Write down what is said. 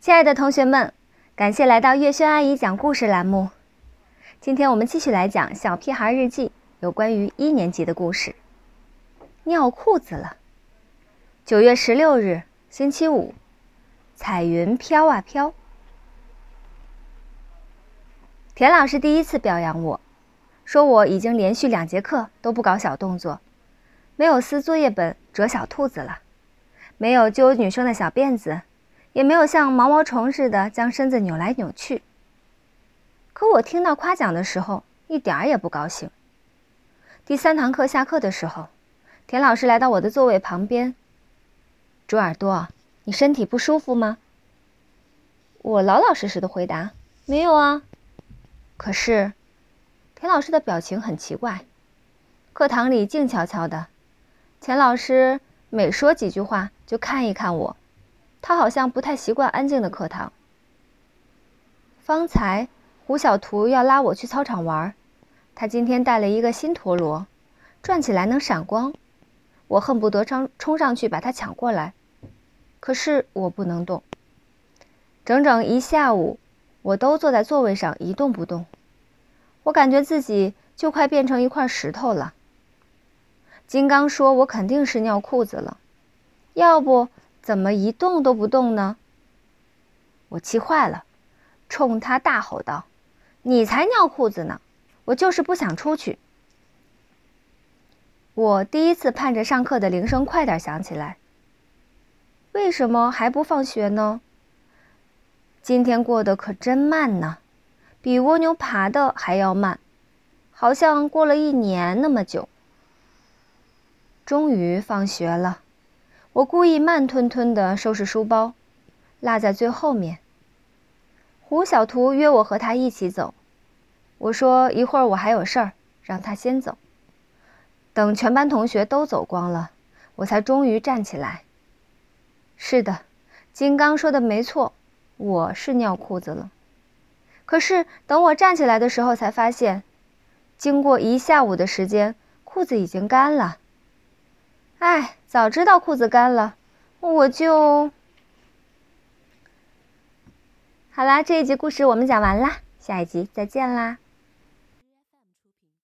亲爱的同学们，感谢来到月轩阿姨讲故事栏目。今天我们继续来讲《小屁孩日记》，有关于一年级的故事。尿裤子了。九月十六日，星期五，彩云飘啊飘。田老师第一次表扬我，说我已经连续两节课都不搞小动作，没有撕作业本、折小兔子了，没有揪女生的小辫子，也没有像毛毛虫似的将身子扭来扭去。可我听到夸奖的时候，一点儿也不高兴。第三堂课下课的时候，田老师来到我的座位旁边。猪耳朵，你身体不舒服吗？我老老实实的回答：“没有啊。”可是，田老师的表情很奇怪。课堂里静悄悄的，钱老师每说几句话就看一看我，他好像不太习惯安静的课堂。方才胡小图要拉我去操场玩，他今天带了一个新陀螺，转起来能闪光，我恨不得冲冲上去把它抢过来，可是我不能动。整整一下午。我都坐在座位上一动不动，我感觉自己就快变成一块石头了。金刚说：“我肯定是尿裤子了，要不怎么一动都不动呢？”我气坏了，冲他大吼道：“你才尿裤子呢！我就是不想出去。”我第一次盼着上课的铃声快点响起来。为什么还不放学呢？今天过得可真慢呢，比蜗牛爬的还要慢，好像过了一年那么久。终于放学了，我故意慢吞吞地收拾书包，落在最后面。胡小图约我和他一起走，我说一会儿我还有事儿，让他先走。等全班同学都走光了，我才终于站起来。是的，金刚说的没错。我是尿裤子了，可是等我站起来的时候，才发现，经过一下午的时间，裤子已经干了。哎，早知道裤子干了，我就……好啦，这一集故事我们讲完啦，下一集再见啦。